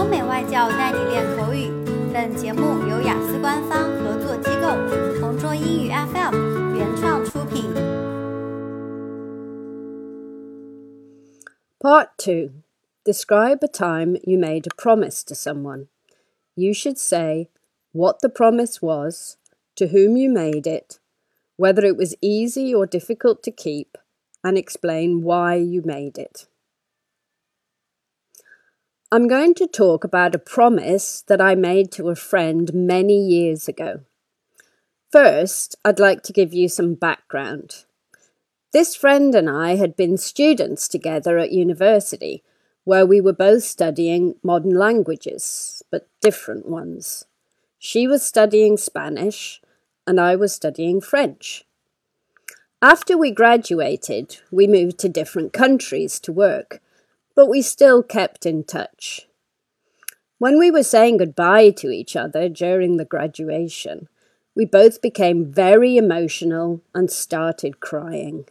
欧美外教带你练口语。本节目由雅思官方合作机构同桌英语 FM 原创出品。Part 2 Describe a time you made a promise to someone. You should say what the promise was, to whom you made it, whether it was easy or difficult to keep, and explain why you made it. I'm going to talk about a promise that I made to a friend many years ago. First, I'd like to give you some background. This friend and I had been students together at university, where we were both studying modern languages, but different ones. She was studying Spanish, and I was studying French. After we graduated, we moved to different countries to work but we still kept in touch. When we were saying goodbye to each other during the graduation, we both became very emotional and started crying.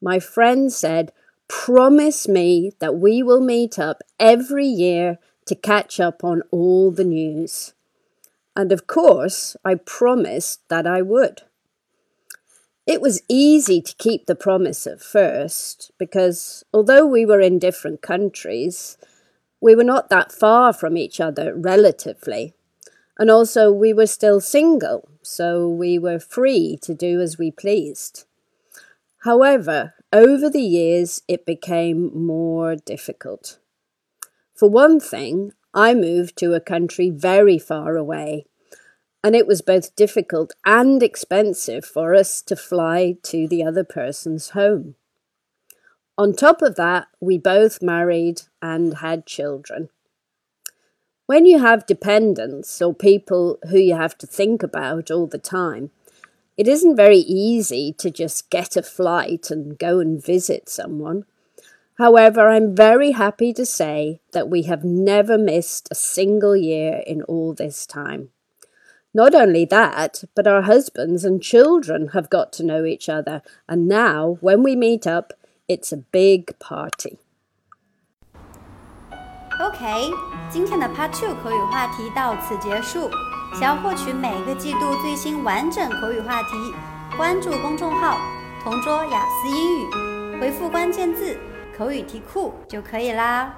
My friend said, Promise me that we will meet up every year to catch up on all the news. And of course, I promised that I would. It was easy to keep the promise at first because although we were in different countries, we were not that far from each other relatively. And also, we were still single, so we were free to do as we pleased. However, over the years, it became more difficult. For one thing, I moved to a country very far away and it was both difficult and expensive for us to fly to the other person's home. On top of that, we both married and had children. When you have dependents or people who you have to think about all the time, it isn't very easy to just get a flight and go and visit someone. However, I'm very happy to say that we have never missed a single year in all this time. Not only that, but our husbands and children have got to know each other, and now when we meet up, it's a big party. OK，今天的 Part Two 口语话题到此结束。想要获取每个季度最新完整口语话题，关注公众号“同桌雅思英语”，回复关键字“口语题库”就可以啦。